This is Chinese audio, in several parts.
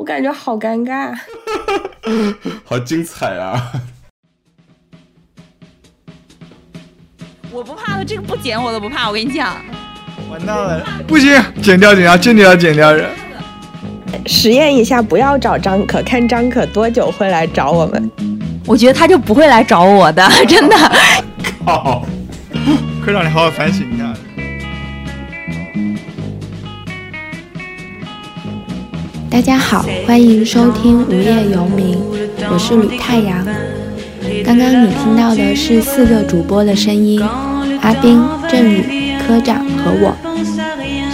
我感觉好尴尬，好精彩啊！我不怕的，这个不剪我都不怕，我跟你讲。完蛋了，不行，剪掉剪掉，真的要剪掉人。实验一下，不要找张可，看张可多久会来找我们。我觉得他就不会来找我的，真的。靠！科长，你好好反省大家好，欢迎收听《无业游民》，我是吕太阳。刚刚你听到的是四个主播的声音：阿斌、郑宇、科长和我。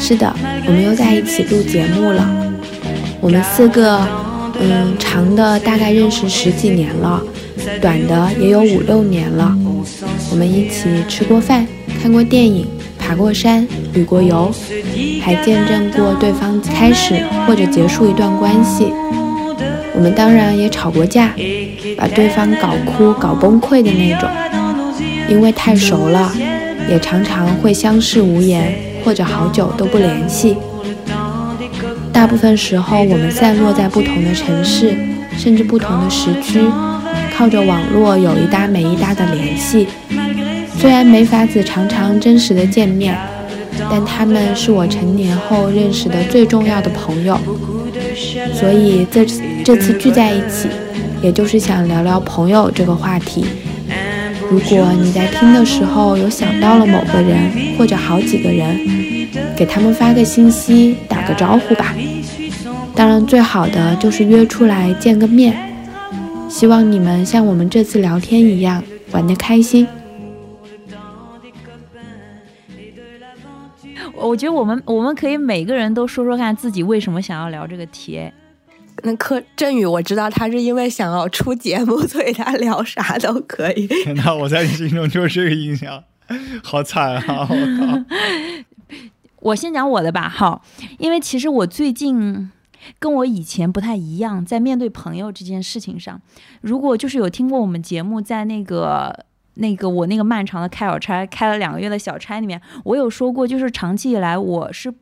是的，我们又在一起录节目了。我们四个，嗯，长的大概认识十几年了，短的也有五六年了。我们一起吃过饭，看过电影。爬过山，旅过游，还见证过对方开始或者结束一段关系。我们当然也吵过架，把对方搞哭、搞崩溃的那种。因为太熟了，也常常会相视无言，或者好久都不联系。大部分时候，我们散落在不同的城市，甚至不同的时区，靠着网络有一搭没一搭的联系。虽然没法子常常真实的见面，但他们是我成年后认识的最重要的朋友。所以这次这次聚在一起，也就是想聊聊朋友这个话题。如果你在听的时候有想到了某个人或者好几个人，给他们发个信息，打个招呼吧。当然，最好的就是约出来见个面。希望你们像我们这次聊天一样玩得开心。我觉得我们我们可以每个人都说说看自己为什么想要聊这个题。那柯振宇，我知道他是因为想要出节目，所以他聊啥都可以。那我在你心中就是这个印象，好惨啊！我靠！我先讲我的吧，好，因为其实我最近跟我以前不太一样，在面对朋友这件事情上，如果就是有听过我们节目，在那个。那个我那个漫长的开小差，开了两个月的小差里面，我有说过，就是长期以来我是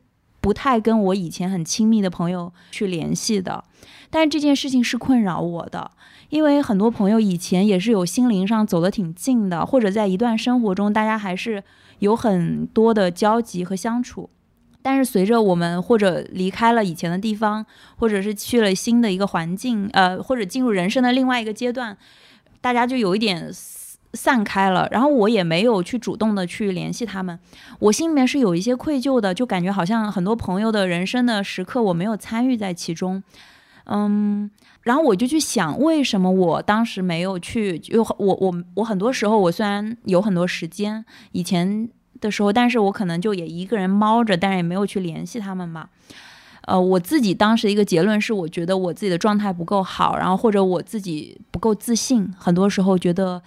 不太跟我以前很亲密的朋友去联系的，但是这件事情是困扰我的，因为很多朋友以前也是有心灵上走得挺近的，或者在一段生活中大家还是有很多的交集和相处，但是随着我们或者离开了以前的地方，或者是去了新的一个环境，呃，或者进入人生的另外一个阶段，大家就有一点。散开了，然后我也没有去主动的去联系他们，我心里面是有一些愧疚的，就感觉好像很多朋友的人生的时刻我没有参与在其中，嗯，然后我就去想，为什么我当时没有去？就我我我很多时候我虽然有很多时间，以前的时候，但是我可能就也一个人猫着，但是也没有去联系他们嘛。呃，我自己当时一个结论是，我觉得我自己的状态不够好，然后或者我自己不够自信，很多时候觉得。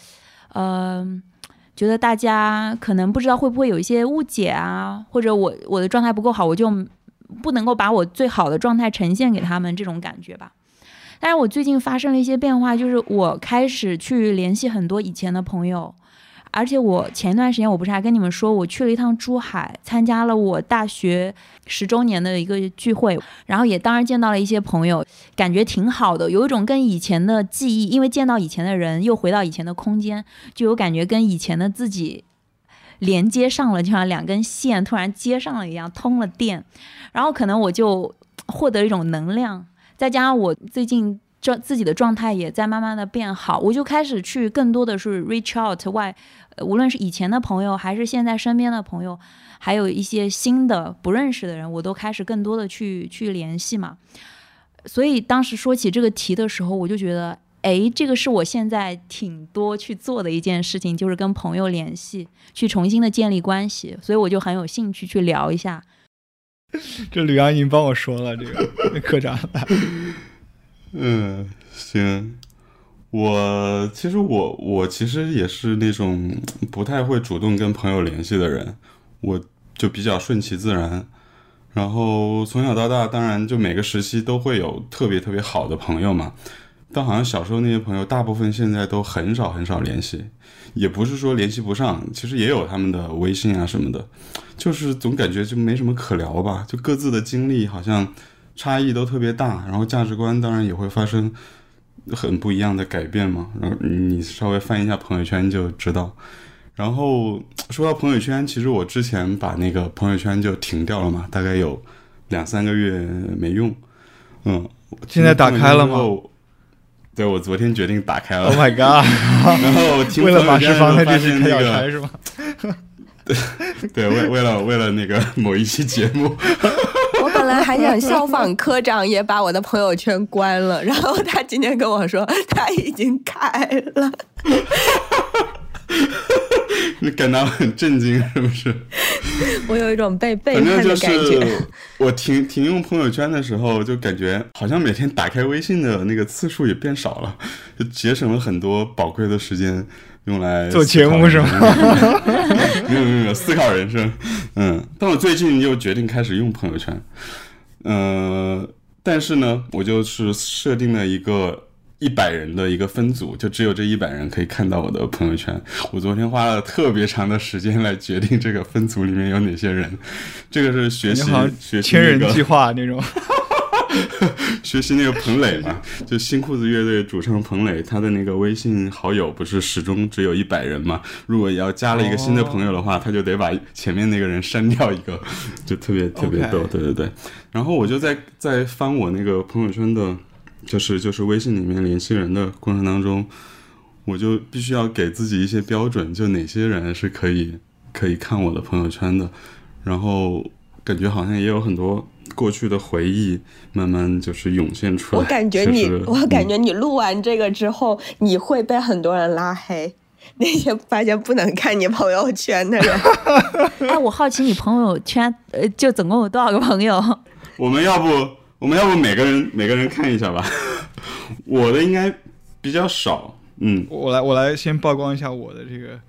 嗯，觉得大家可能不知道会不会有一些误解啊，或者我我的状态不够好，我就不能够把我最好的状态呈现给他们这种感觉吧。但是我最近发生了一些变化，就是我开始去联系很多以前的朋友。而且我前一段时间我不是还跟你们说，我去了一趟珠海，参加了我大学十周年的一个聚会，然后也当然见到了一些朋友，感觉挺好的，有一种跟以前的记忆，因为见到以前的人，又回到以前的空间，就有感觉跟以前的自己连接上了，就像两根线突然接上了一样，通了电，然后可能我就获得一种能量，再加上我最近。状自己的状态也在慢慢的变好，我就开始去更多的是 reach out 外，无论是以前的朋友，还是现在身边的朋友，还有一些新的不认识的人，我都开始更多的去去联系嘛。所以当时说起这个题的时候，我就觉得，哎，这个是我现在挺多去做的一件事情，就是跟朋友联系，去重新的建立关系。所以我就很有兴趣去聊一下。这吕阳已经帮我说了，这个科长。嗯，行。我其实我我其实也是那种不太会主动跟朋友联系的人，我就比较顺其自然。然后从小到大，当然就每个时期都会有特别特别好的朋友嘛。但好像小时候那些朋友，大部分现在都很少很少联系，也不是说联系不上，其实也有他们的微信啊什么的，就是总感觉就没什么可聊吧，就各自的经历好像。差异都特别大，然后价值观当然也会发生很不一样的改变嘛。然后你稍微翻一下朋友圈就知道。然后说到朋友圈，其实我之前把那个朋友圈就停掉了嘛，大概有两三个月没用。嗯，现在打开了吗？对，我昨天决定打开了。Oh my god！然后为了马世芳的这期那个开是吗？对 对，为为了为了那个某一期节目，我本来还想效仿科长，也把我的朋友圈关了。然后他今天跟我说他已经开了。你感到很震惊是不是？我有一种被背叛的感觉。我停停用朋友圈的时候，就感觉好像每天打开微信的那个次数也变少了，就节省了很多宝贵的时间用来做节目是吗？没有没有没有思考人生。嗯，但我最近又决定开始用朋友圈。嗯，但是呢，我就是设定了一个。一百人的一个分组，就只有这一百人可以看到我的朋友圈。我昨天花了特别长的时间来决定这个分组里面有哪些人。这个是学习学习千人计划那种，学习那个彭磊嘛，就新裤子乐队主唱彭磊，他的那个微信好友不是始终只有一百人嘛？如果要加了一个新的朋友的话，他就得把前面那个人删掉一个，就特别特别逗。对对对。然后我就在在翻我那个朋友圈的。就是就是微信里面联系人的过程当中，我就必须要给自己一些标准，就哪些人是可以可以看我的朋友圈的，然后感觉好像也有很多过去的回忆慢慢就是涌现出来。我感觉你，我感觉你录完这个之后，你会被很多人拉黑，那些发现不能看你朋友圈的人。哎，我好奇你朋友圈呃，就总共有多少个朋友？我们要不？我们要不每个人每个人看一下吧，我的应该比较少，嗯，我来我来先曝光一下我的这个，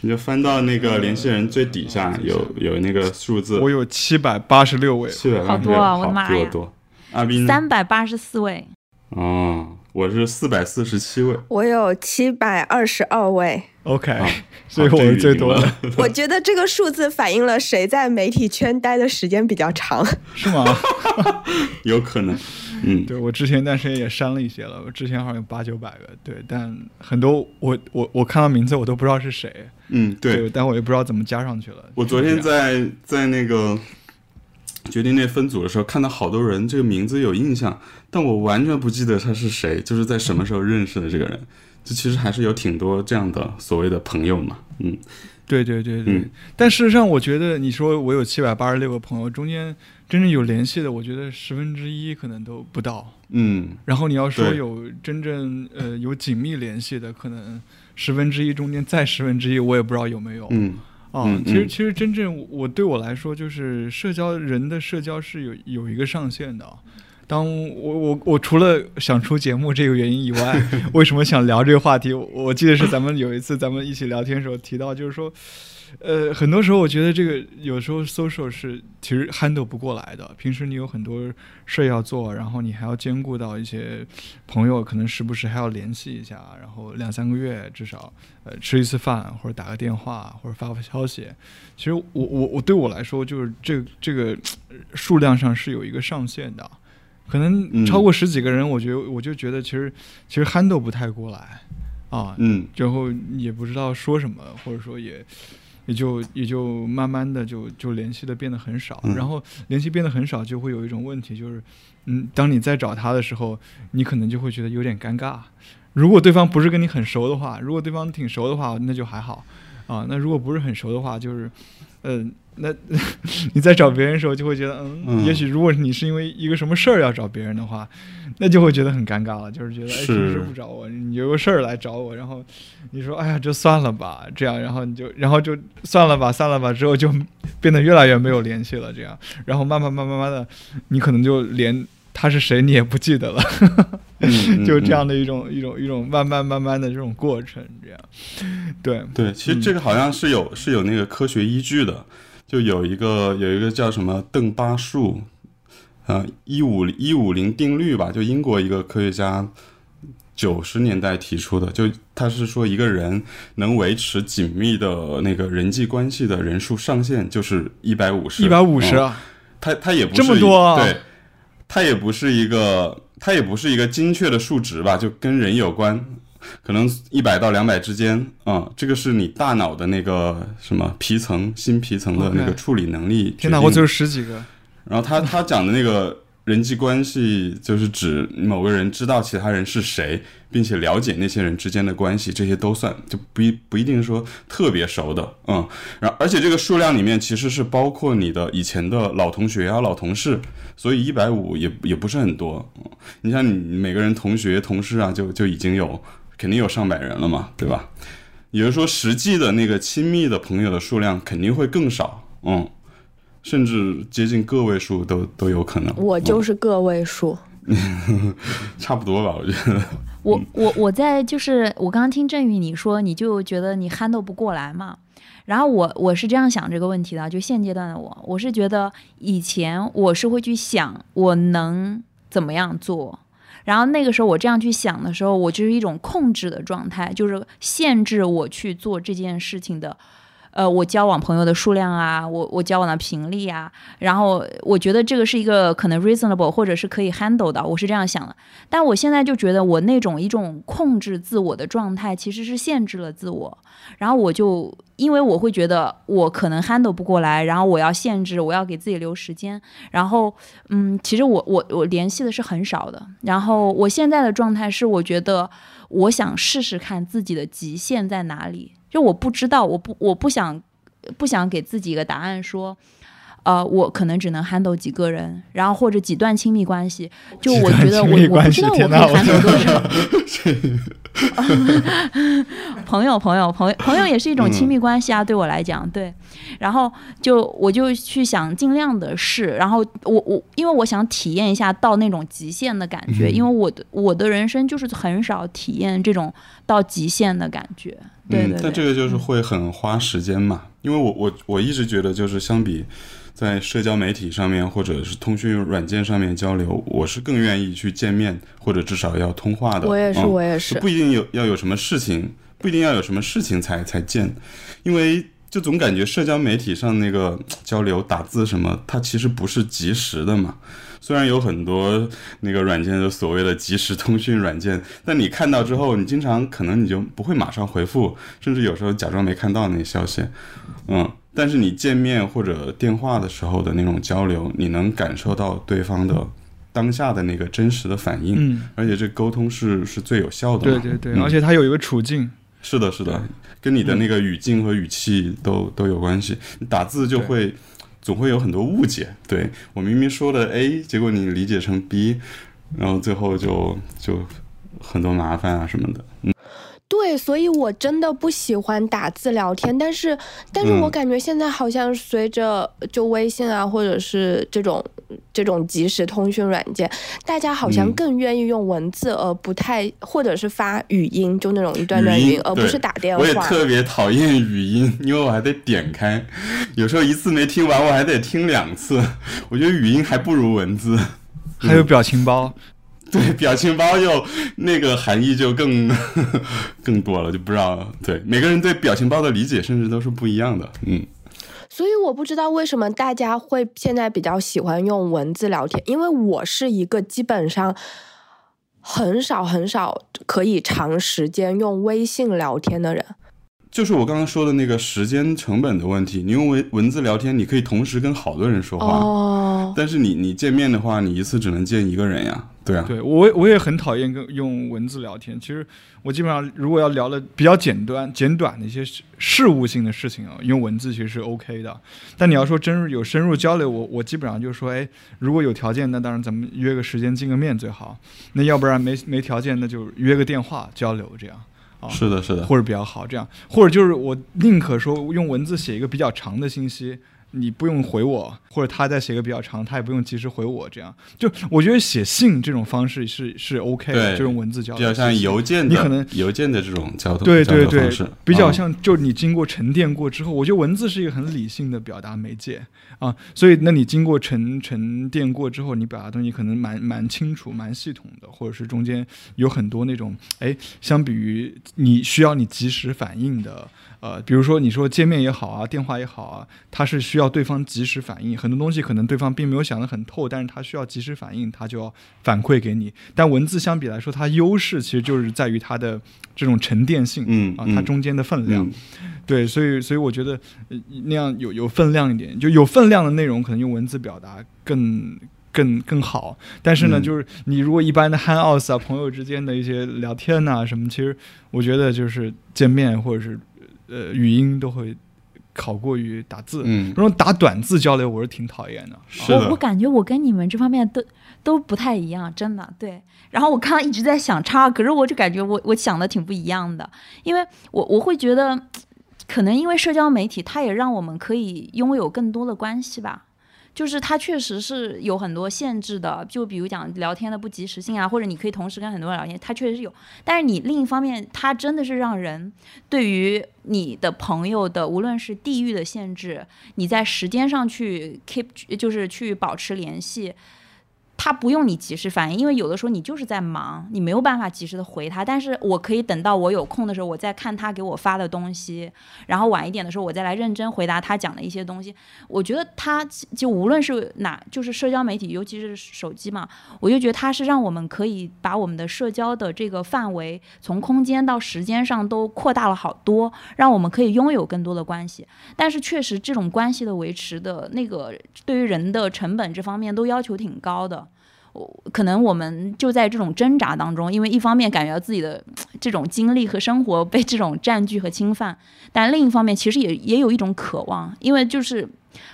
你就翻到那个联系人最底下有有那个数字，我有七百八十六位，七百好多啊，我的妈呀，多，阿斌三百八十四位，哦，我是四百四十七位，我有七百二十二位。OK，所以我是最多的。我觉得这个数字反映了谁在媒体圈待的时间比较长，是吗？有可能。嗯，对我之前段时间也删了一些了，我之前好像有八九百个，对，但很多我我我看到名字我都不知道是谁。嗯，对，但我也不知道怎么加上去了。我昨天在在那个决定那分组的时候，看到好多人这个名字有印象，但我完全不记得他是谁，就是在什么时候认识的这个人。这其实还是有挺多这样的所谓的朋友嘛，嗯，对对对对，但事实上，我觉得你说我有七百八十六个朋友，中间真正有联系的，我觉得十分之一可能都不到，嗯，然后你要说有真正呃有紧密联系的，可能十分之一中间再十分之一，我也不知道有没有，嗯，啊，其实其实真正我对我来说，就是社交人的社交是有有一个上限的。当我我我除了想出节目这个原因以外，为什么想聊这个话题？我记得是咱们有一次咱们一起聊天的时候提到，就是说，呃，很多时候我觉得这个有时候 social 是其实 handle 不过来的。平时你有很多事要做，然后你还要兼顾到一些朋友，可能时不时还要联系一下，然后两三个月至少呃吃一次饭或者打个电话或者发发消息。其实我我我对我来说，就是这这个数量上是有一个上限的。可能超过十几个人，我觉得我就觉得其实其实 handle 不太过来啊，嗯，然后也不知道说什么，或者说也也就也就慢慢的就就联系的变得很少，然后联系变得很少，就会有一种问题，就是嗯，当你再找他的时候，你可能就会觉得有点尴尬。如果对方不是跟你很熟的话，如果对方挺熟的话，那就还好啊。那如果不是很熟的话，就是嗯。那 你在找别人的时候，就会觉得，嗯，也许如果你是因为一个什么事儿要找别人的话，那就会觉得很尴尬了，就是觉得，哎，平时不找我，你有个事儿来找我，然后你说，哎呀，就算了吧，这样，然后你就，然后就算了吧，算了吧，之后就变得越来越没有联系了，这样，然后慢慢慢慢慢的，你可能就连他是谁你也不记得了，就这样的一种一种一种慢慢慢慢的这种过程，这样，对。对，其实这个好像是有是有那个科学依据的。就有一个有一个叫什么邓巴数，呃，一五一五零定律吧，就英国一个科学家九十年代提出的，就他是说一个人能维持紧密的那个人际关系的人数上限就是一百五十，一百五十啊，他他也不是这么多，对，它也不是一个，它也不是一个精确的数值吧，就跟人有关，可能一百到两百之间，嗯，这个是你大脑的那个什么皮层、新皮层的那个处理能力决天哪，我只有十几个。然后他他讲的那个人际关系，就是指某个人知道其他人是谁，并且了解那些人之间的关系，这些都算，就不一不一定说特别熟的，嗯。然后而且这个数量里面其实是包括你的以前的老同学啊、老同事，所以一百五也也不是很多。你像你每个人同学、同事啊，就就已经有肯定有上百人了嘛，对吧？也就是说，实际的那个亲密的朋友的数量肯定会更少，嗯。甚至接近个位数都都有可能。我就是个位数。差不多吧，我觉得。我我我在就是我刚刚听振宇你说，你就觉得你 handle 不过来嘛。然后我我是这样想这个问题的，就现阶段的我，我是觉得以前我是会去想我能怎么样做，然后那个时候我这样去想的时候，我就是一种控制的状态，就是限制我去做这件事情的。呃，我交往朋友的数量啊，我我交往的频率啊，然后我觉得这个是一个可能 reasonable 或者是可以 handle 的，我是这样想的。但我现在就觉得我那种一种控制自我的状态其实是限制了自我，然后我就因为我会觉得我可能 handle 不过来，然后我要限制，我要给自己留时间，然后嗯，其实我我我联系的是很少的，然后我现在的状态是我觉得我想试试看自己的极限在哪里。就我不知道，我不我不想不想给自己一个答案说，呃，我可能只能 handle 几个人，然后或者几段亲密关系。就我觉得我我不知道我可以 handle 多少。朋友朋友朋友朋友也是一种亲密关系啊，对我来讲，对。然后就我就去想尽量的试，然后我我因为我想体验一下到那种极限的感觉，因为我的我的人生就是很少体验这种到极限的感觉。对对嗯，但这，个就是会很花时间嘛，因为我我我一直觉得就是相比在社交媒体上面或者是通讯软件上面交流，我是更愿意去见面或者至少要通话的。我也是，嗯我也是。不一定有要有什么事情，不一定要有什么事情才才见，因为就总感觉社交媒体上那个交流打字什么，它其实不是及时的嘛。虽然有很多那个软件的所谓的即时通讯软件，但你看到之后，你经常可能你就不会马上回复，甚至有时候假装没看到那个消息，嗯。但是你见面或者电话的时候的那种交流，你能感受到对方的当下的那个真实的反应，嗯，而且这沟通是是最有效的。对对对，嗯而且它有一个处境，是的，是的，跟你的那个语境和语气都都有关系。你打字就会总会有很多误解。对我明明说了 A，结果你理解成 B，然后最后就就很多麻烦啊什么的。嗯，对，所以我真的不喜欢打字聊天，但是，但是我嗯感觉现在好像随着就微信啊，或者是这种这种即时通讯软件，大家好像嗯更愿意用文字，而不太或者是发语音，就那种一段段语音语音，而不是打电话我也。特别讨厌语音，因为我还得点开，有时候一次没听完，我还得听两次。我觉得语音还不如文字。还有表情包，对，表情包就那个含义就更 更多了，就不知道对每个人对表情包的理解甚至都是不一样的。嗯，所以我不知道为什么大家会现在比较喜欢用文字聊天，因为我是一个基本上很少很少可以长时间用微信聊天的人。就是我刚刚说的那个时间成本的问题。你用文文字聊天，你可以同时跟好多人说话，哦，但是你你见面的话，你一次只能见一个人呀。对啊，对我我也很讨厌跟用文字聊天。其实我基本上如果要聊的比较简短、简短的一些事事务性的事情啊，用文字其实是 OK 的。但你要说真有深入交流，我我基本上就说，哎，如果有条件，那当然咱们约个时间见个面最好。那要不然没没条件，那就约个电话交流这样。啊是的，是的，或者比较好，这样，或者就是我宁可说用文字写一个比较长的信息，你不用回我，或者他再写个比较长，他也不用及时回我，这样，就我觉得写信这种方式是是 OK 的，对这种文字交比流，较像邮件的，你可能邮件的这种交通对对对比较嗯。像就你经过沉淀过之后，我觉得文字是一个很理性的表达媒介啊，所以那你经过沉沉淀过之后，你表达东西可能蛮蛮清楚、蛮系统的，或者是中间有很多那种，哎，相比于你需要你及时反应的，呃，比如说你说见面也好啊，电话也好啊，它是需要对方及时反应，很多东西可能对方并没有想得很透，但是他需要及时反应，他就要反馈给你。但文字相比来说，它优势其实就是在于它的这种沉淀性，啊，嗯啊它中间的分量。嗯对，所以所以我觉得呃那样有有分量一点，就有分量的内容可能用文字表达更更更好。但是呢，嗯就是你如果一般的 hangouts 啊，朋友之间的一些聊天呐、什么，其实我觉得就是见面或者是呃语音都会考过于打字。嗯那，种打短字交流我是挺讨厌的。是的，我我感觉我跟你们这方面都都不太一样，真的对。然后我刚刚一直在想叉，可是我就感觉我我想的挺不一样的，因为我我会觉得，可能因为社交媒体，它也让我们可以拥有更多的关系吧。就是它确实是有很多限制的，就比如讲聊天的不及时性啊，或者你可以同时跟很多人聊天，它确实是有。但是你另一方面，它真的是让人对于你的朋友的无论是地域的限制，你在时间上去 keep 就是去保持联系，他不用你及时反应，因为有的时候你就是在忙，你没有办法及时的回他。但是我可以等到我有空的时候，我再看他给我发的东西，然后晚一点的时候，我再来认真回答他讲的一些东西。我觉得他就无论是哪，就是社交媒体，尤其是手机嘛，我就觉得它是让我们可以把我们的社交的这个范围从空间到时间上都扩大了好多，让我们可以拥有更多的关系。但是确实，这种关系的维持的那个对于人的成本这方面都要求挺高的。我可能我们就在这种挣扎当中，因为一方面感觉到自己的这种经历和生活被这种占据和侵犯，但另一方面其实也也有一种渴望，因为就是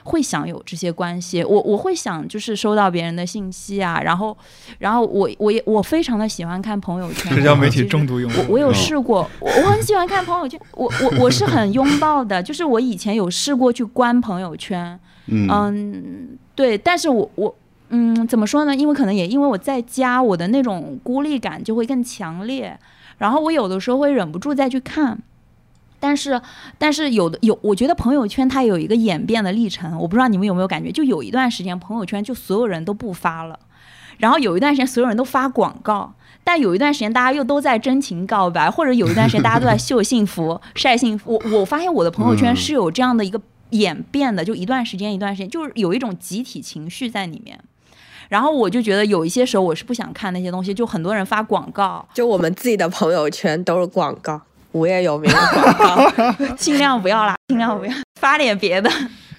会想有这些关系，我我会想就是收到别人的信息啊，然后然后我我也我非常的喜欢看朋友圈，社交媒体其实重度用户，我我有嗯。试过，我我很喜欢看朋友圈，我我我是很拥抱的，就是我以前有试过去关朋友圈，嗯。嗯，对，但是我我嗯怎么说呢？因为可能也因为我在家，我的那种孤立感就会更强烈，然后我有的时候会忍不住再去看。但是，但是有的有，我觉得朋友圈它有一个演变的历程，我不知道你们有没有感觉，就有一段时间朋友圈就所有人都不发了，然后有一段时间所有人都发广告，但有一段时间大家又都在真情告白，或者有一段时间大家都在秀幸福、晒幸福。我 我发现我的朋友圈嗯是有这样的一个演变的，就一段时间一段时间，就是有一种集体情绪在里面。然后我就觉得有一些时候我是不想看那些东西，就很多人发广告，就我们自己的朋友圈都是广告，无业游民的广告。尽量不要啦，尽量不要发点别的。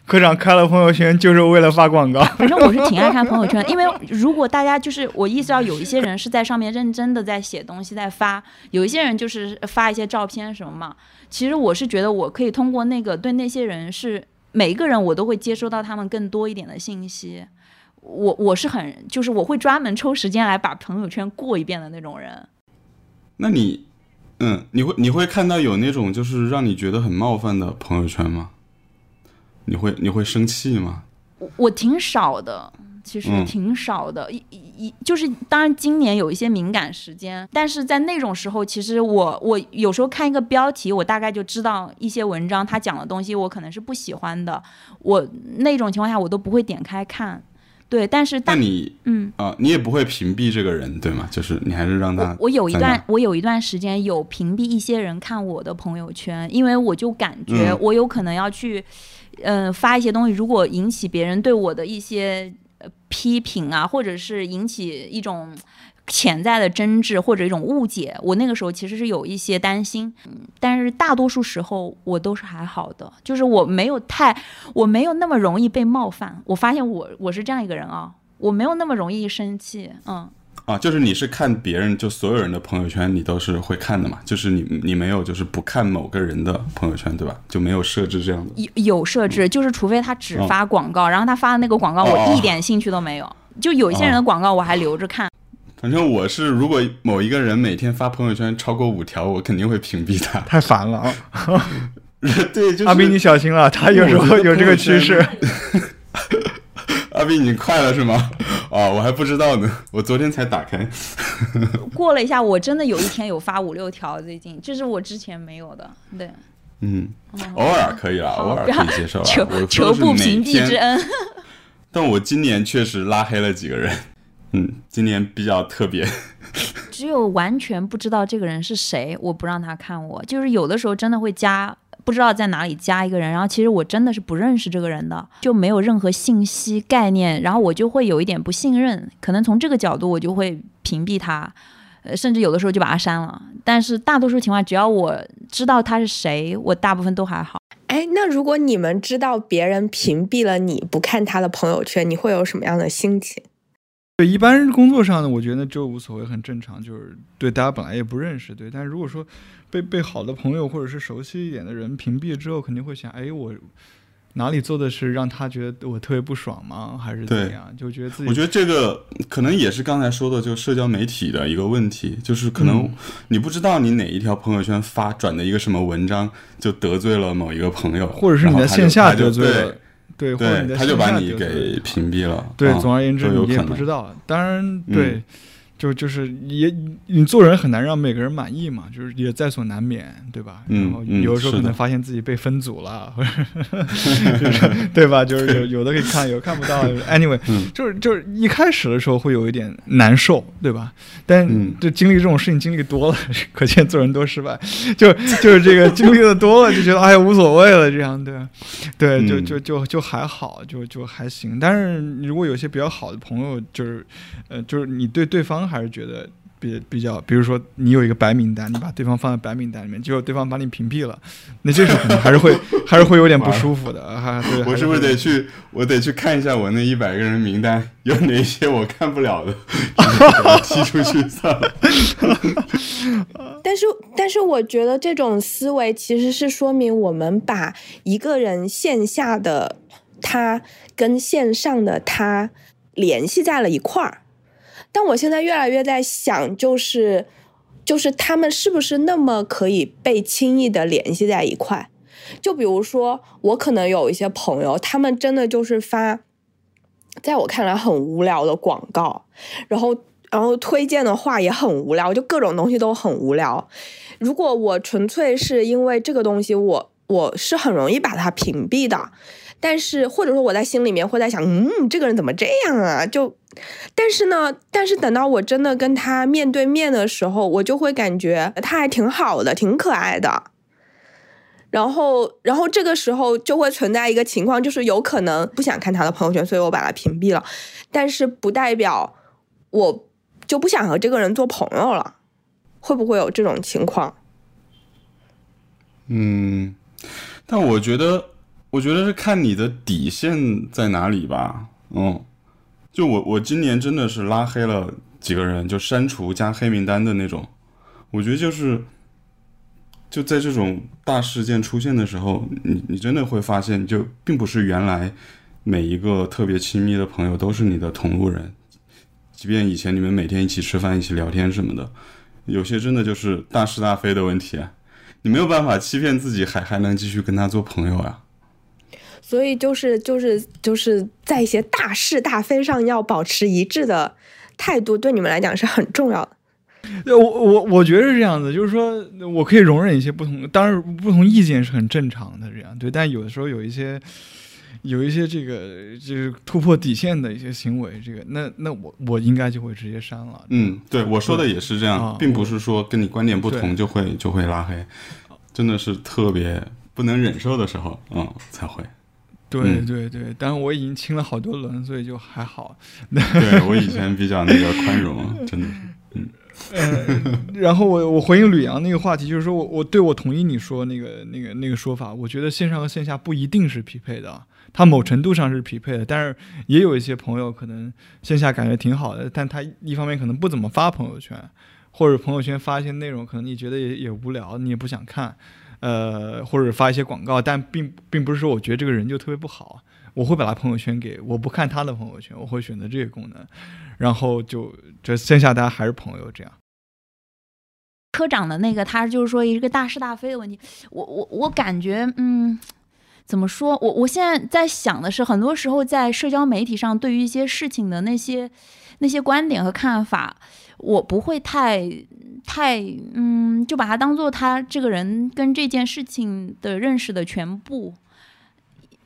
科长开了朋友圈就是为了发广告。反正我是挺爱看朋友圈，因为如果大家就是我意识到有一些人是在上面认真的在写东西在发，有一些人就是发一些照片什么嘛。其实我是觉得我可以通过那个对那些人是每一个人我都会接收到他们更多一点的信息。我我是很就是我会专门抽时间来把朋友圈过一遍的那种人。那你，嗯，你会你会看到有那种就是让你觉得很冒犯的朋友圈吗？你会你会生气吗？我我挺少的，其实嗯挺少的。一一就是，当然今年有一些敏感时间，但是在那种时候，其实我我有时候看一个标题，我大概就知道一些文章他讲的东西，我可能是不喜欢的。我那种情况下，我都不会点开看。对，但是大那你嗯。啊、你也不会屏蔽这个人，对吗？就是你还是让他我我有一，段我有一段时间有屏蔽一些人看我的朋友圈，因为我就感觉嗯我有可能要去，嗯、发一些东西，如果引起别人对我的一些呃批评啊，或者是引起一种潜在的争执或者一种误解，我那个时候其实是有一些担心，嗯，但是大多数时候我都是还好的，就是我没有太，我没有那么容易被冒犯。我发现我我是这样一个人啊，我没有那么容易生气，嗯。啊，就是你是看别人就所有人的朋友圈，你都是会看的嘛？就是你你没有就是不看某个人的朋友圈，对吧？就没有设置这样的。有有设置，就是除非他只哦发广告，然后他发的那个广告哦我一点兴趣都没有。就有一些人的广告我还留着看，反正我是，如果某一个人每天发朋友圈超过五条，我肯定会屏蔽他。太烦了啊！对，就是阿斌，你小心了，他有时候有这个趋势。阿斌，你快了是吗？哦，我还不知道呢，我昨天才打开。过了一下，我真的有一天有发五六条，最近这是我之前没有的。对，嗯，偶尔可以了，偶尔可以接受啦。求求不屏蔽天之恩。但我今年确实拉黑了几个人，嗯，今年比较特别。只有完全不知道这个人是谁，我不让他看我。就是有的时候真的会加，不知道在哪里加一个人，然后其实我真的是不认识这个人的，就没有任何信息概念，然后我就会有一点不信任，可能从这个角度我就会屏蔽他，呃，甚至有的时候就把他删了。但是大多数情况，只要我知道他是谁，我大部分都还好。哎，那如果你们知道别人屏蔽了你不看他的朋友圈，你会有什么样的心情？对，一般工作上呢，我觉得就无所谓，很正常。就是对大家本来也不认识，对。但如果说被被好的朋友或者是熟悉一点的人屏蔽之后，肯定会想，哎，我。哪里做的是让他觉得我特别不爽吗？还是怎样？就觉得自己。我觉得这个可能也是刚才说的，就社交媒体的一个问题，就是可能你不知道你哪一条朋友圈发转的一个什么文章，就得罪了某一个朋友，或者是你在线下得罪了，对，或者他就把你给屏蔽了。对，总而言之，你也不知道。当然，对。就就是也你做人很难让每个人满意嘛，就是也在所难免，对吧？然后有的时候可能发现自己被分组了，或者 对吧？就是有有的可以看，有看不到。Anyway，就是就是一开始的时候会有一点难受，对吧？但就经历这种事情经历多了，可见做人多失败。就就是这个经历的多了，就觉得哎呀无所谓了，这样对，对，就就就就还好，就就还行。但是如果有些比较好的朋友，就是呃，就是你对对方。还是觉得比比较，比如说你有一个白名单，你把对方放在白名单里面，结果对方把你屏蔽了，那这时候可能还是会 还是会有点不舒服的哈。我是不是得去我得去看一下我那一百个人名单有哪些我看不了的，踢出去算了。但是但是我觉得这种思维其实是说明我们把一个人线下的他跟线上的他联系在了一块儿。但我现在越来越在想，就是，就是他们是不是那么可以被轻易的联系在一块？就比如说，我可能有一些朋友，他们真的就是发，在我看来很无聊的广告，然后，然后推荐的话也很无聊，就各种东西都很无聊。如果我纯粹是因为这个东西，我我是很容易把它屏蔽的。但是，或者说我在心里面会在想，嗯，这个人怎么这样啊？就，但是呢，但是等到我真的跟他面对面的时候，我就会感觉他还挺好的，挺可爱的。然后，然后这个时候就会存在一个情况，就是有可能不想看他的朋友圈，所以我把他屏蔽了。但是不代表我就不想和这个人做朋友了。会不会有这种情况？嗯，但我觉得。我觉得是看你的底线在哪里吧，嗯，就我我今年真的是拉黑了几个人，就删除加黑名单的那种。我觉得就是就在这种大事件出现的时候，你你真的会发现，就并不是原来每一个特别亲密的朋友都是你的同路人，即便以前你们每天一起吃饭、一起聊天什么的，有些真的就是大是大非的问题，你没有办法欺骗自己，还还能继续跟他做朋友啊。所以就是就是就是在一些大是大非上要保持一致的态度，对你们来讲是很重要的。对，我我我觉得是这样子，就是说我可以容忍一些不同，当然不同意见是很正常的，这样对。但有的时候有一些有一些这个就是突破底线的一些行为，这个那那我我应该就会直接删了。嗯，对，我说的也是这样，并不是说跟你观点不同就会就会拉黑，真的是特别不能忍受的时候，嗯，才会。对对对，但是我已经清了好多轮，所以就还好。对我以前比较那个宽容，真的是，嗯。然后我我回应吕阳那个话题，就是说我我对我同意你说那个那个那个说法，我觉得线上和线下不一定是匹配的，它某程度上是匹配的，但是也有一些朋友可能线下感觉挺好的，但他一方面可能不怎么发朋友圈，或者朋友圈发一些内容，可能你觉得也也无聊，你也不想看。呃，或者发一些广告，但并并不是说我觉得这个人就特别不好，我会把他朋友圈给我不看他的朋友圈，我会选择这个功能，然后就这线下大家还是朋友这样。科长的那个，他就是说一个大是大非的问题，我我我感觉，嗯，怎么说？我我现在在想的是，很多时候在社交媒体上，对于一些事情的那些那些观点和看法，我不会太。太嗯，就把他当做他这个人跟这件事情的认识的全部。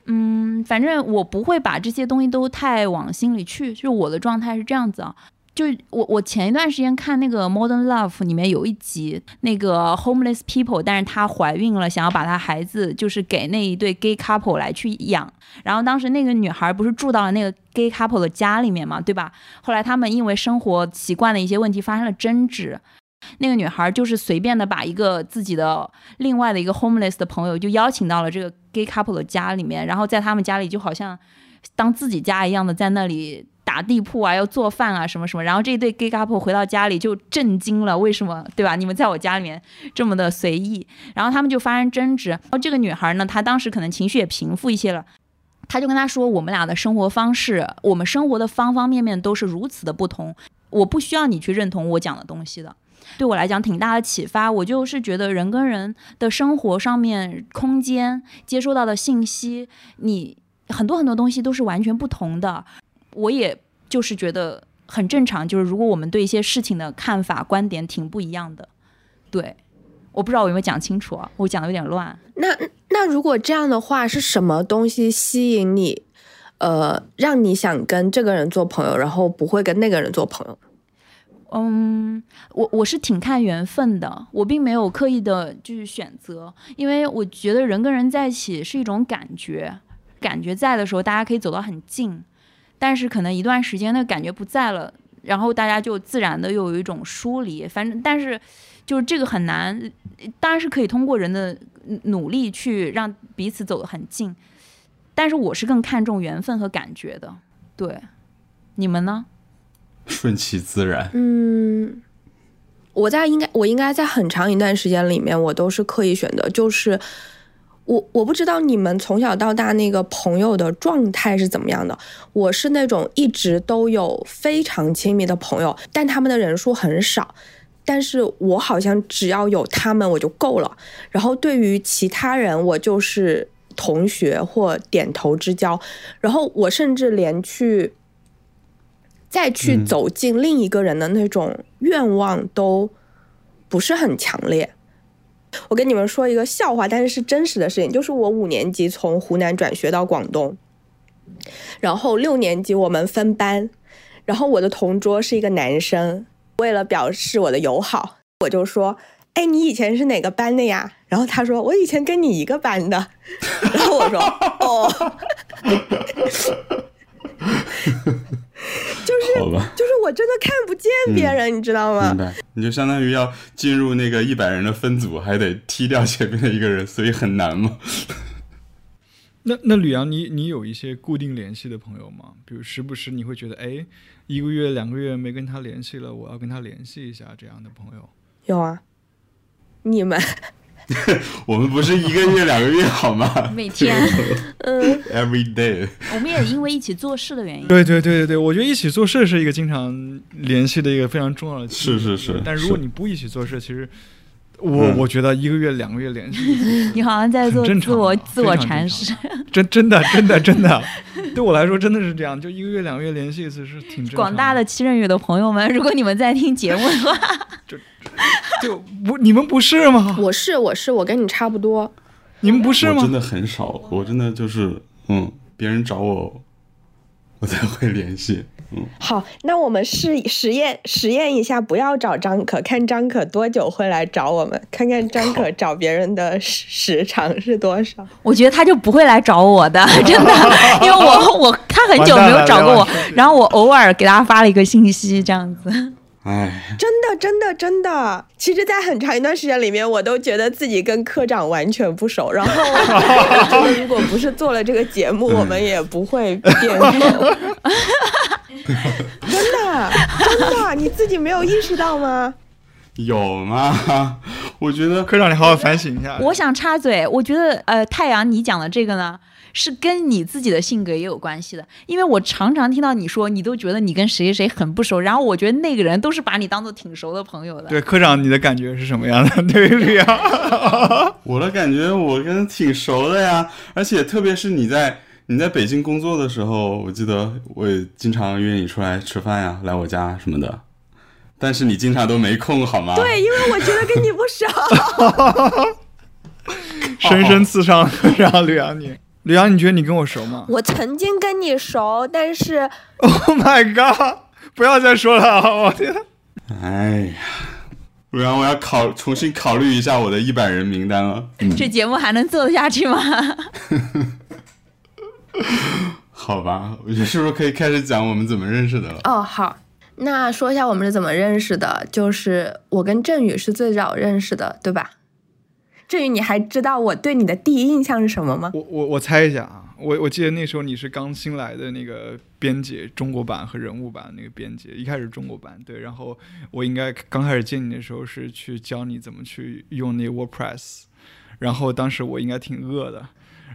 嗯，反正我不会把这些东西都太往心里去，就是我的状态是这样子啊。就我我前一段时间看那个《Modern Love》里面有一集，那个 homeless people，但是她怀孕了，想要把她孩子就是给那一对 gay couple 来去养。然后当时那个女孩不是住到了那个 gay couple 的家里面嘛，对吧？后来他们因为生活习惯的一些问题发生了争执，那个女孩就是随便的把一个自己的另外的一个 homeless 的朋友就邀请到了这个 gay couple 的家里面，然后在他们家里就好像当自己家一样的在那里。打地铺啊，要做饭啊，什么什么，然后这一对 gay couple 回到家里就震惊了，为什么，对吧？你们在我家里面这么的随意，然后他们就发生争执。然后这个女孩呢，她当时可能情绪也平复一些了，她就跟他说：“我们俩的生活方式，我们生活的方方面面都是如此的不同，我不需要你去认同我讲的东西的。”对我来讲挺大的启发。我就是觉得人跟人的生活上面空间接收到的信息，你很多很多东西都是完全不同的。我也就是觉得很正常，就是如果我们对一些事情的看法、观点挺不一样的，对，我不知道我有没有讲清楚啊？我讲的有点乱。那那如果这样的话，是什么东西吸引你？呃，让你想跟这个人做朋友，然后不会跟那个人做朋友？嗯，我我是挺看缘分的，我并没有刻意的就是选择，因为我觉得人跟人在一起是一种感觉，感觉在的时候，大家可以走到很近。但是可能一段时间那个感觉不在了，然后大家就自然的又有一种疏离。反正但是就是这个很难，当然是可以通过人的努力去让彼此走得很近。但是我是更看重缘分和感觉的。对，你们呢？顺其自然。嗯，我在应该我应该在很长一段时间里面，我都是刻意选择，就是。我我不知道你们从小到大那个朋友的状态是怎么样的。我是那种一直都有非常亲密的朋友，但他们的人数很少。但是我好像只要有他们我就够了。然后对于其他人，我就是同学或点头之交。然后我甚至连去再去走进另一个人的那种愿望都不是很强烈。我跟你们说一个笑话，但是是真实的事情，就是我五年级从湖南转学到广东，然后六年级我们分班，然后我的同桌是一个男生，为了表示我的友好，我就说：“哎，你以前是哪个班的呀？”然后他说：“我以前跟你一个班的。”然后我说：“哦。” 就是就是我真的看不见别人，你知道吗？明白。你就相当于要进入那个一百人的分组，还得踢掉前面的一个人，所以很难嘛。那那吕阳，你你有一些固定联系的朋友吗？比如时不时你会觉得，哎，一个月两个月没跟他联系了，我要跟他联系一下这样的朋友。有啊，你们。我们不是一个月两个月好吗？每天，嗯，every day。我们也因为一起做事的原因。对对对对对，我觉得一起做事是一个经常联系的一个非常重要的。是是是。但如果你不一起做事，其实我我觉得一个月两个月联系，你好像在做自我自我阐释。真真的真的真的，对我来说真的是这样，就一个月两个月联系一次是挺。广大的七人语的朋友们，如果你们在听节目的话，就。就不，你们不是吗？我是，我是，我跟你差不多。你们不是吗？真的很少，我真的就是，嗯，别人找我，我才会联系。嗯，好，那我们试实验实验一下，不要找张可，看张可多久会来找我们，看看张可找别人的时长是多少。我觉得他就不会来找我的，真的，因为我我他很久没有找过我，然后我偶尔给他发了一个信息，这样子。哎，真的，真的，真的。其实，在很长一段时间里面，我都觉得自己跟科长完全不熟。然后，如果不是做了这个节目，我们也不会变熟。真的，真的，你自己没有意识到吗？有吗？我觉得科长，你好好反省一下。我想插嘴，我觉得，呃，太阳，你讲的这个呢？是跟你自己的性格也有关系的，因为我常常听到你说，你都觉得你跟谁谁很不熟，然后我觉得那个人都是把你当做挺熟的朋友的。对，科长，你的感觉是什么样的？对对呀，我的感觉我跟挺熟的呀，而且特别是你在你在北京工作的时候，我记得我也经常约你出来吃饭呀，来我家什么的，但是你经常都没空，好吗？对，因为我觉得跟你不熟，深深刺伤科长吕阳你。李阳，你觉得你跟我熟吗？我曾经跟你熟，但是，Oh my god，不要再说了，我天！哎呀，不然我要考重新考虑一下我的一百人名单了。嗯，这节目还能做得下去吗？好吧，我觉得是不是可以开始讲我们怎么认识的了？哦，好，那说一下我们是怎么认识的。就是我跟振宇是最早认识的，对吧？振宇，你还知道我对你的第一印象是什么吗？我我我猜一下啊，我我记得那时候你是刚新来的那个编辑，中国版和人物版那个编辑，一开始中国版对，然后我应该刚开始见你的时候是去教你怎么去用那个 WordPress，然后当时我应该挺饿的，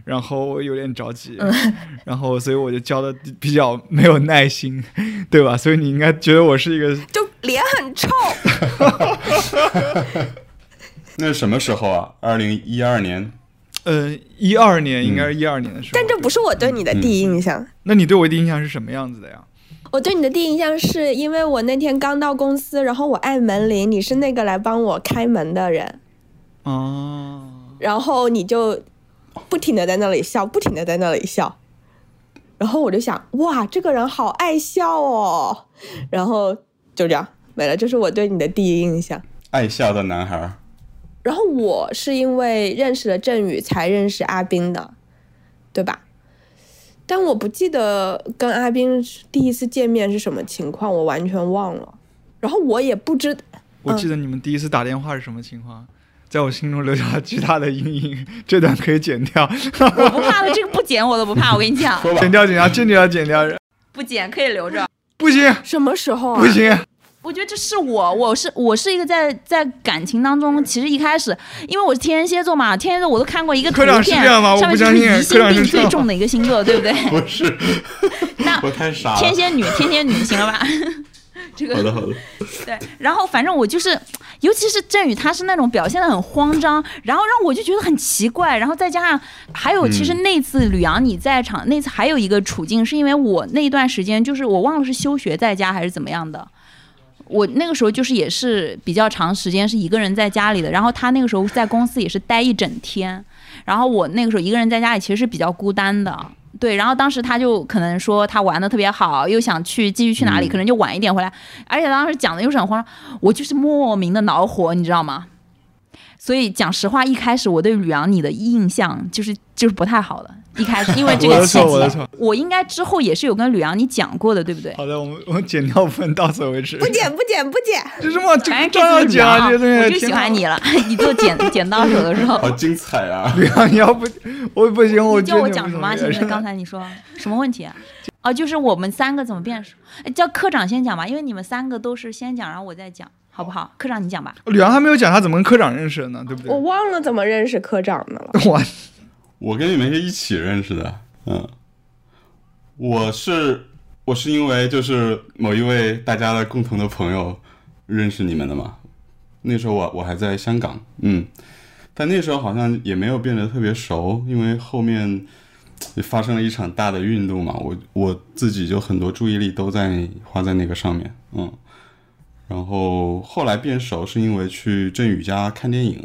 然后我有点着急，然后所以我就教的比较没有耐心，对吧？所以你应该觉得我是一个就脸很臭。那是什么时候啊？二零一二年。呃，一二年应该是一二年的时候。但这不是我对你的第一印象。那你对我第一印象是什么样子的呀？我对你的第一印象是因为我那天刚到公司，然后我按门铃，你是那个来帮我开门的人。哦。然后你就不停的在那里笑，不停的在那里笑。然后我就想，哇，这个人好爱笑哦。然后就这样没了，这是我对你的第一印象。爱笑的男孩。然后我是因为认识了振宇才认识阿斌的，对吧？但我不记得跟阿斌第一次见面是什么情况，我完全忘了。然后我也不知，我记得你们第一次打电话是什么情况，在我心中留下了巨大的阴影。这段可以剪掉，我不怕的，这个不剪我都不怕。我跟你讲，剪掉，剪掉，坚决要剪掉。不剪可以留着，不行。什么时候啊？不行。我觉得这是我，我是我是一个在在感情当中，其实一开始，因为我是天蝎座嘛，天蝎座我都看过一个图片，上面就是疑心病最重的一个星座，对不对？不是，那我太傻。天蝎女，天蝎女，行了吧？这个好的好的。对，然后反正我就是，尤其是振宇，他是那种表现的很慌张，然后让我就觉得很奇怪，然后再加上还有，其实那次吕阳你在场，那次还有一个处境，是因为我那段时间就是我忘了是休学在家还是怎么样的。我那个时候就是也是比较长时间是一个人在家里的，然后他那个时候在公司也是待一整天，然后我那个时候一个人在家里其实是比较孤单的，对，然后当时他就可能说他玩的特别好，又想去继续去哪里，可能就晚一点回来，而且当时讲的又是很慌张，我就是莫名的恼火，你知道吗？所以讲实话，一开始我对吕阳你的印象就是就是不太好的。一开始因为 这个契机，我应该之后也是有跟吕阳你讲过的，对不对？好的，我们 我们剪掉部分到此为止。不剪 不剪不剪，这什么？反正这要剪啊！我就喜欢你了，你做剪剪到手的时候，好精彩啊！吕阳，你要不我不行，我叫我讲什么？现在刚才你说什么问题啊？哦，就是我们三个怎么变熟？叫科长先讲吧，因为你们三个都是先讲，然后我再讲，好不好？科长你讲吧。吕阳还没有讲他怎么跟科长认识的呢，对不对？我忘了怎么认识科长的了。我我跟你们是一起认识的。嗯，我是我是因为就是某一位大家的共同的朋友认识你们的嘛。那时候我我还在香港，嗯，但那时候好像也没有变得特别熟，因为后面发生了一场大的运动嘛。我我自己就很多注意力都在花在那个上面，嗯。然后后来变熟是因为去振宇家看电影，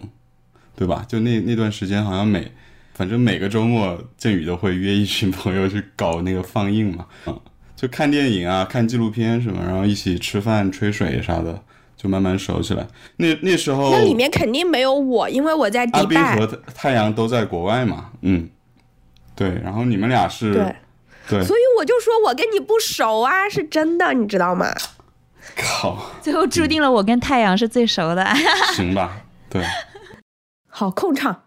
对吧？就那那段时间好像每。反正每个周末，振宇都会约一群朋友去搞那个放映嘛，嗯，就看电影啊，看纪录片什么，然后一起吃饭、吹水啥的，就慢慢熟起来。那那时候，那里面肯定没有我，因为我在迪拜。阿斌和太阳都在国外嘛，嗯，对，然后你们俩是，对，对，所以我就说我跟你不熟啊，是真的，你知道吗？靠，最后注定了我跟太阳是最熟的。行吧，对，好控场。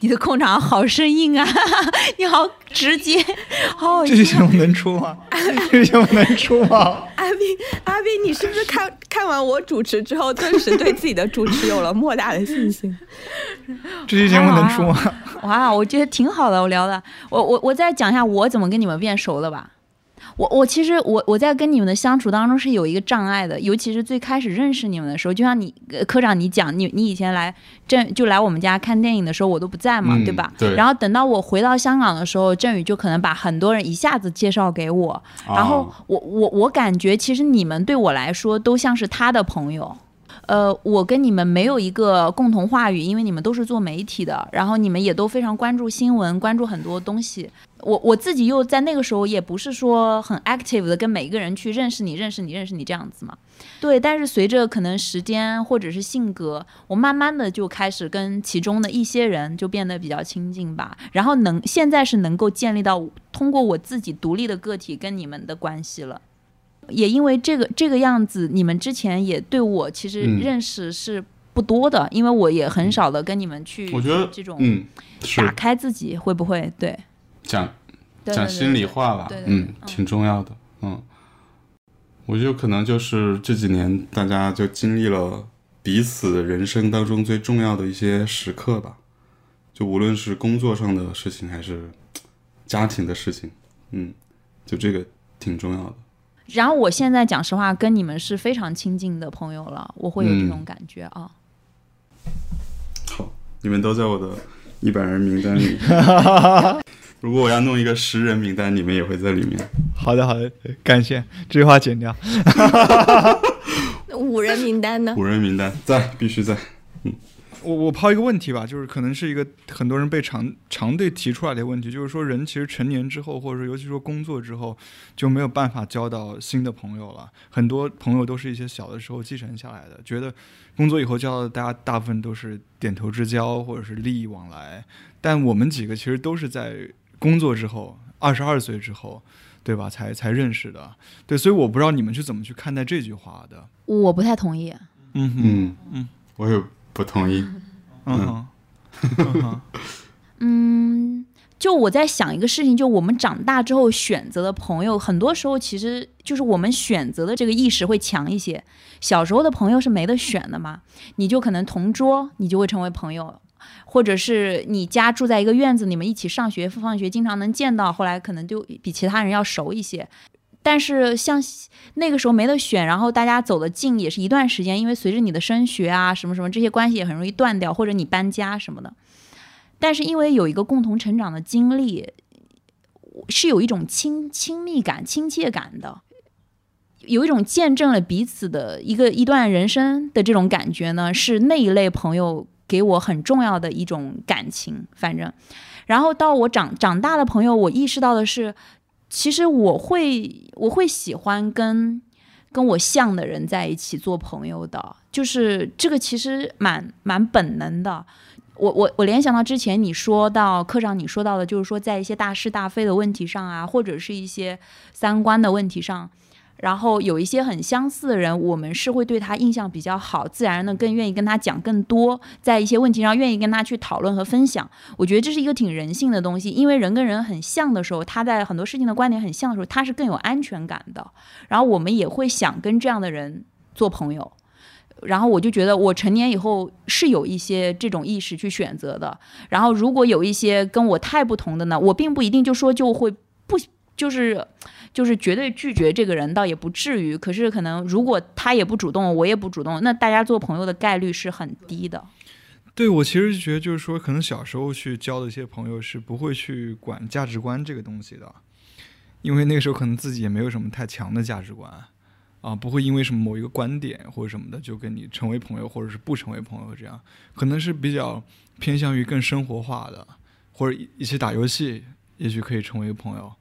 你的控场好生硬啊！你好直接，好。这节目能出吗？这节目能出吗？阿斌，阿斌，你是不是看看完我主持之后，顿时对自己的主持有了莫大的信心？这期节目能出吗？哇，我觉得挺好的，我聊的。我我我再讲一下我怎么跟你们变熟的吧。我我其实我我在跟你们的相处当中是有一个障碍的，尤其是最开始认识你们的时候，就像你科长你讲，你你以前来郑就来我们家看电影的时候，我都不在嘛，对吧？对。然后等到我回到香港的时候，振宇就可能把很多人一下子介绍给我，然后我我我感觉其实你们对我来说都像是他的朋友。呃，我跟你们没有一个共同话语，因为你们都是做媒体的，然后你们也都非常关注新闻，关注很多东西。我我自己又在那个时候也不是说很 active 的跟每一个人去认识你、认识你、认识你这样子嘛。对，但是随着可能时间或者是性格，我慢慢的就开始跟其中的一些人就变得比较亲近吧。然后能现在是能够建立到通过我自己独立的个体跟你们的关系了。也因为这个这个样子，你们之前也对我其实嗯认识是不多的，因为我也很少的跟你们去我觉得这种嗯，打开自己，会不会对？讲讲心里话吧嗯，挺重要的，嗯。我觉得可能就是这几年大家就经历了彼此人生当中最重要的一些时刻吧，就无论是工作上的事情还是家庭的事情，嗯，就这个挺重要的。然后我现在讲实话，跟你们是非常亲近的朋友了，我会有这嗯种感觉啊。好，你们都在我的一百人名单里。如果我要弄一个十人名单，你们也会在里面。好的好的，感谢这句话剪掉。五人名单呢？五人名单在，必须在。嗯我我抛一个问题吧，就是可能是一个很多人被常常对提出来的问题，就是说人其实成年之后，或者说尤其说工作之后，就没有办法交到新的朋友了。很多朋友都是一些小的时候继承下来的，觉得工作以后交的大家大部分都是点头之交或者是利益往来。但我们几个其实都是在工作之后，二十二岁之后，对吧？才才认识的。对，所以我不知道你们是怎么去看待这句话的。我不太同意。嗯哼，嗯嗯，我也不同意。嗯哼，嗯哼，嗯，就我在想一个事情，就我们长大之后选择的朋友，很多时候其实就是我们选择的这个意识会强一些。小时候的朋友是没得选的嘛，你就可能同桌，你就会成为朋友。或者是你家住在一个院子，你们一起上学放学，经常能见到，后来可能就比其他人要熟一些。但是像那个时候没得选，然后大家走得近也是一段时间，因为随着你的升学啊什么什么这些关系也很容易断掉，或者你搬家什么的。但是因为有一个共同成长的经历，是有一种亲亲密感、亲切感的，有一种见证了彼此的一个一段人生的这种感觉呢，是那一类朋友给我很重要的一种感情。反正，然后到我长长大的朋友，我意识到的是，其实我会我会喜欢跟跟我像的人在一起做朋友的，就是这个其实蛮蛮本能的。我我我联想到之前你说到课上你说到的，就是说在一些大是大非的问题上啊，或者是一些三观的问题上，然后有一些很相似的人，我们是会对他印象比较好，自然的更愿意跟他讲更多，在一些问题上愿意跟他去讨论和分享。我觉得这是一个挺人性的东西，因为人跟人很像的时候，他在很多事情的观点很像的时候，他是更有安全感的。然后我们也会想跟这样的人做朋友。然后我就觉得，我成年以后是有一些这种意识去选择的。然后如果有一些跟我太不同的呢，我并不一定就说就会就是就是绝对拒绝这个人，倒也不至于。可是可能如果他也不主动，我也不主动，那大家做朋友的概率是很低的。对我其实觉得就是说，可能小时候去交的一些朋友是不会去管价值观这个东西的，因为那个时候可能自己也没有什么太强的价值观啊，不会因为什么某一个观点或者什么的就跟你成为朋友，或者是不成为朋友这样，可能是比较偏向于更生活化的，或者一起打游戏，也许可以成为朋友，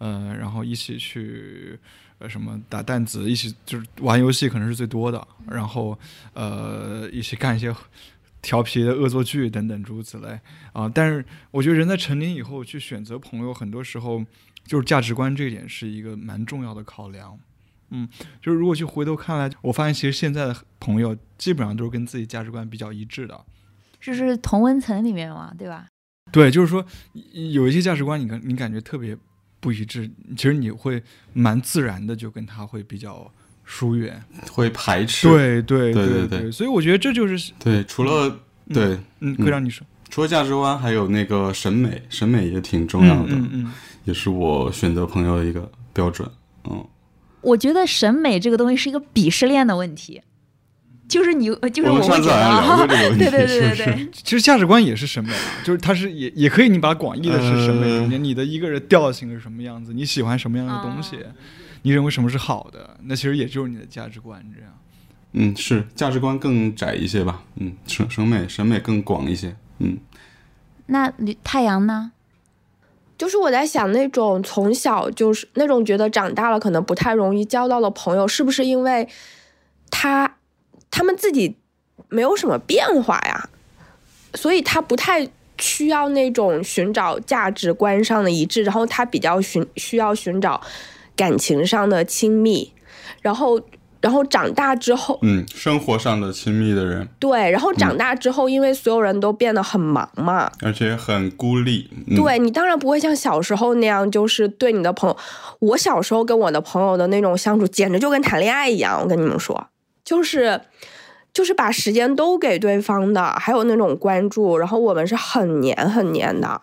呃，然后一起去。呃，什么打弹子，一起就是玩游戏，可能是最多的。然后，呃，一起干一些调皮的恶作剧等等诸如此类啊、但是我觉得人在成年以后去选择朋友，很多时候就是价值观这一点是一个蛮重要的考量。嗯，就是如果去回头看来，我发现其实现在的朋友基本上都是跟自己价值观比较一致的。就是同温层里面嘛，对吧？对，就是说有一些价值观你感你感觉特别不一致，其实你会蛮自然的就跟他会比较疏远。会排斥。对对对对对对。所以我觉得这就是对，除了对，嗯，可以让你说。除了价值观，还有那个审美，审美也挺重要的，嗯嗯。也是我选择朋友的一个标准。嗯，我觉得审美这个东西是一个鄙视链的问题，就是你就是我们会觉得上次好像聊啊 对对对是不是？对对，其实价值观也是审美啊，就是它是也也可以，你把广义的是审美中间，你的一个人调性是什么样子，你喜欢什么样的东西，你认为什么是好的，那其实也就是你的价值观这样。嗯，是价值观更窄一些吧。嗯，审审美审美更广一些。嗯，那吕太阳呢？就是我在想，那种从小就是那种觉得长大了可能不太容易交到的朋友，是不是因为他他们自己没有什么变化呀？所以他不太需要那种寻找价值观上的一致，然后他比较寻需要寻找感情上的亲密，然后。然后长大之后，嗯，生活上的亲密的人，对，然后长大之后，因为所有人都变得很忙嘛，而且很孤立，对你当然不会像小时候那样，就是对你的朋友，我小时候跟我的朋友的那种相处，简直就跟谈恋爱一样。我跟你们说，就是就是把时间都给对方的，还有那种关注，然后我们是很黏很黏的。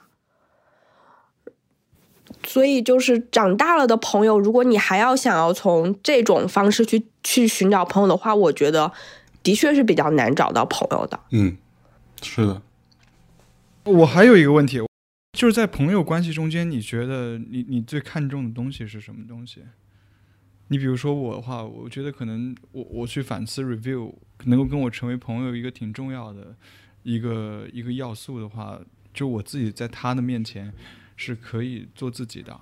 所以，就是长大了的朋友，如果你还要想要从这种方式去去寻找朋友的话，我觉得的确是比较难找到朋友的。嗯，是的。我还有一个问题，就是在朋友关系中间，你觉得你你最看重的东西是什么东西？你比如说我的话，我觉得可能我我去反思 review，能够跟我成为朋友一个挺重要的一个一个要素的话，就我自己在他的面前。是可以做自己的，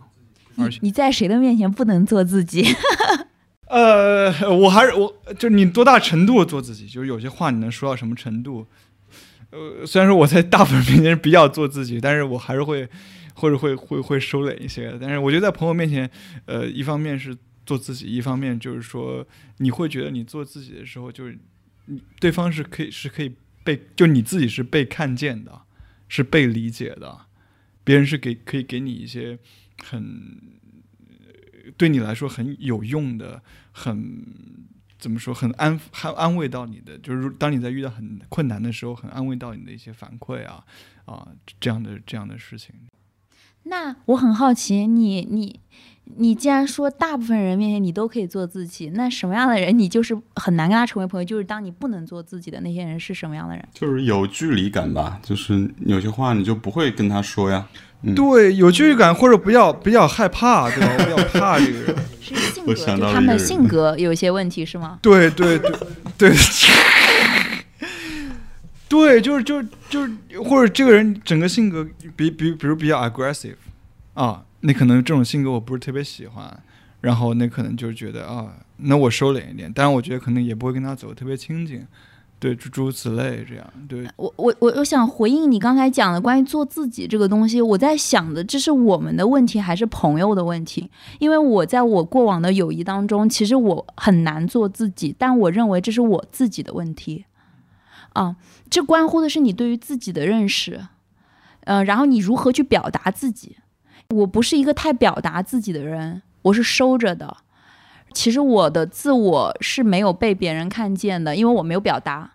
而且你在谁的面前不能做自己？呃，我还是我，就你多大程度做自己？就是有些话你能说到什么程度？呃，虽然说我在大部分面前比较做自己，但是我还是会或者会会会收敛一些。但是我觉得在朋友面前，呃，一方面是做自己，一方面就是说你会觉得你做自己的时候，就是你对方是可以是可以被就你自己是被看见的，是被理解的。别人是给可以给你一些很对你来说很有用的，很怎么说很安很安慰到你的，就是当你在遇到很困难的时候，很安慰到你的一些反馈啊啊这样的这样的事情。那我很好奇，你你你既然说大部分人面前你都可以做自己，那什么样的人你就是很难跟他成为朋友？就是当你不能做自己的那些人是什么样的人？就是有距离感吧，就是有些话你就不会跟他说呀。对，有距离感或者比较比较害怕，对吧？比较怕这个人。是性格，就他们的性格有一些问题是吗？对对对对。对，就是就是就是，或者这个人整个性格比比比如比较 aggressive，啊，那可能这种性格我不是特别喜欢，然后那可能就觉得啊，那我收敛一点，但是我觉得可能也不会跟他走特别亲近，对，诸诸如此类这样。对我我我我想回应你刚才讲的关于做自己这个东西，我在想的这是我们的问题还是朋友的问题？因为我在我过往的友谊当中，其实我很难做自己，但我认为这是我自己的问题。啊，这关乎的是你对于自己的认识，呃，然后你如何去表达自己。我不是一个太表达自己的人，我是收着的。其实我的自我是没有被别人看见的，因为我没有表达。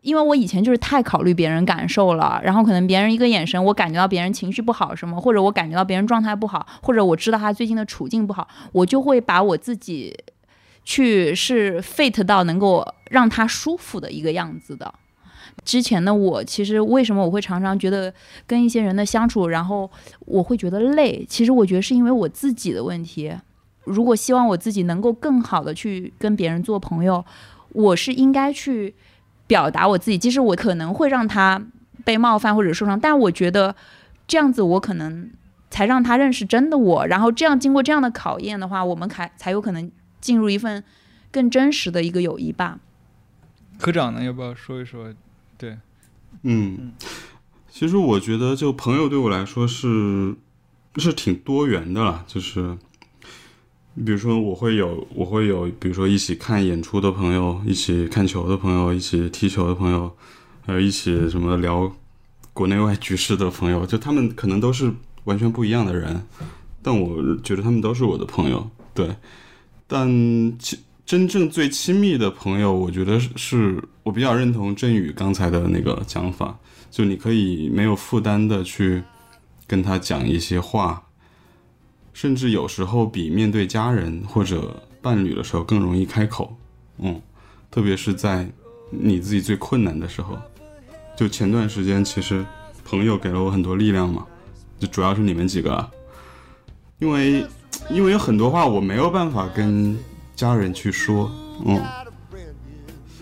因为我以前就是太考虑别人感受了，然后可能别人一个眼神，我感觉到别人情绪不好什么，或者我感觉到别人状态不好，或者我知道他最近的处境不好，我就会把我自己去是 fit 到能够让他舒服的一个样子的。之前的我，其实为什么我会常常觉得跟一些人的相处，然后我会觉得累？其实我觉得是因为我自己的问题。如果希望我自己能够更好的去跟别人做朋友，我是应该去表达我自己，即使我可能会让他被冒犯或者受伤，但我觉得这样子我可能才让他认识真的我。然后这样经过这样的考验的话，我们才才有可能进入一份更真实的一个友谊吧。科长呢，要不要说一说？对，嗯，其实我觉得，就朋友对我来说是是挺多元的了。就是，比如说，我会有我会有，比如说一起看演出的朋友，一起看球的朋友，一起踢球的朋友，还有一起什么聊国内外局势的朋友。就他们可能都是完全不一样的人，但我觉得他们都是我的朋友。对，但其。真正最亲密的朋友，我觉得是我比较认同振宇刚才的那个讲法，就你可以没有负担的去跟他讲一些话，甚至有时候比面对家人或者伴侣的时候更容易开口。嗯，特别是在你自己最困难的时候。就前段时间，其实朋友给了我很多力量嘛，就主要是你们几个，因为因为有很多话我没有办法跟。家人去说，嗯，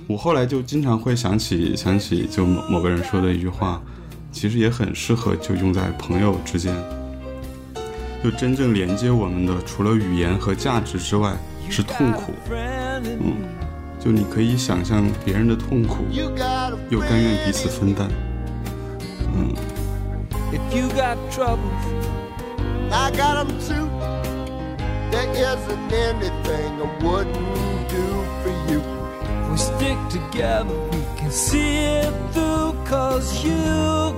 我后来就经常会想起想起就某某个人说的一句话，其实也很适合就用在朋友之间，就真正连接我们的，除了语言和价值之外，是痛苦。嗯，就你可以想象别人的痛苦，又甘愿彼此分担。嗯。There isn't anything I wouldn't do for you. If we stick together, we can see it through. Cause you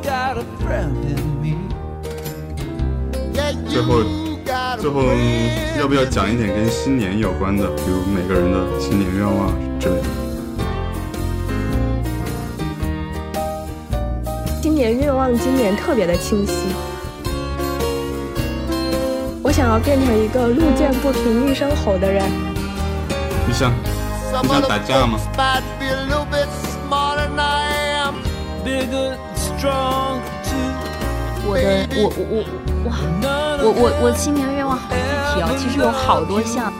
got a friend in me. 最后，最后要不要讲一点跟新年有关的，比如每个人的新年愿望之类的？新年愿望今年特别的清晰，我想要变成一个路见不平一声吼的人。你想，你想打架吗？我的，我我我哇，我我我新年愿望好具体哦，其实有好多项。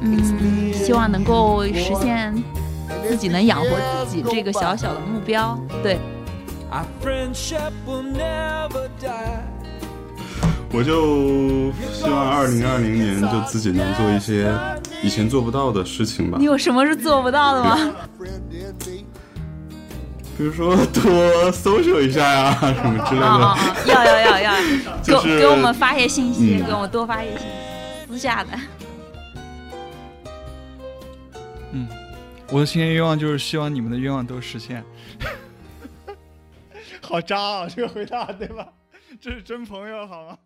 嗯，希望能够实现。自己能养活自己这个小小的目标，对。我就希望二零二零年就自己能做一些以前做不到的事情吧。你有什么是做不到的吗？比如说多搜索一下呀，什么之类的。要要要要，给给我们发些信息，给我们多发一些信息，私下的。嗯。我的新年愿望就是希望你们的愿望都实现。好渣啊，这个回答对吧？这是真朋友好吗？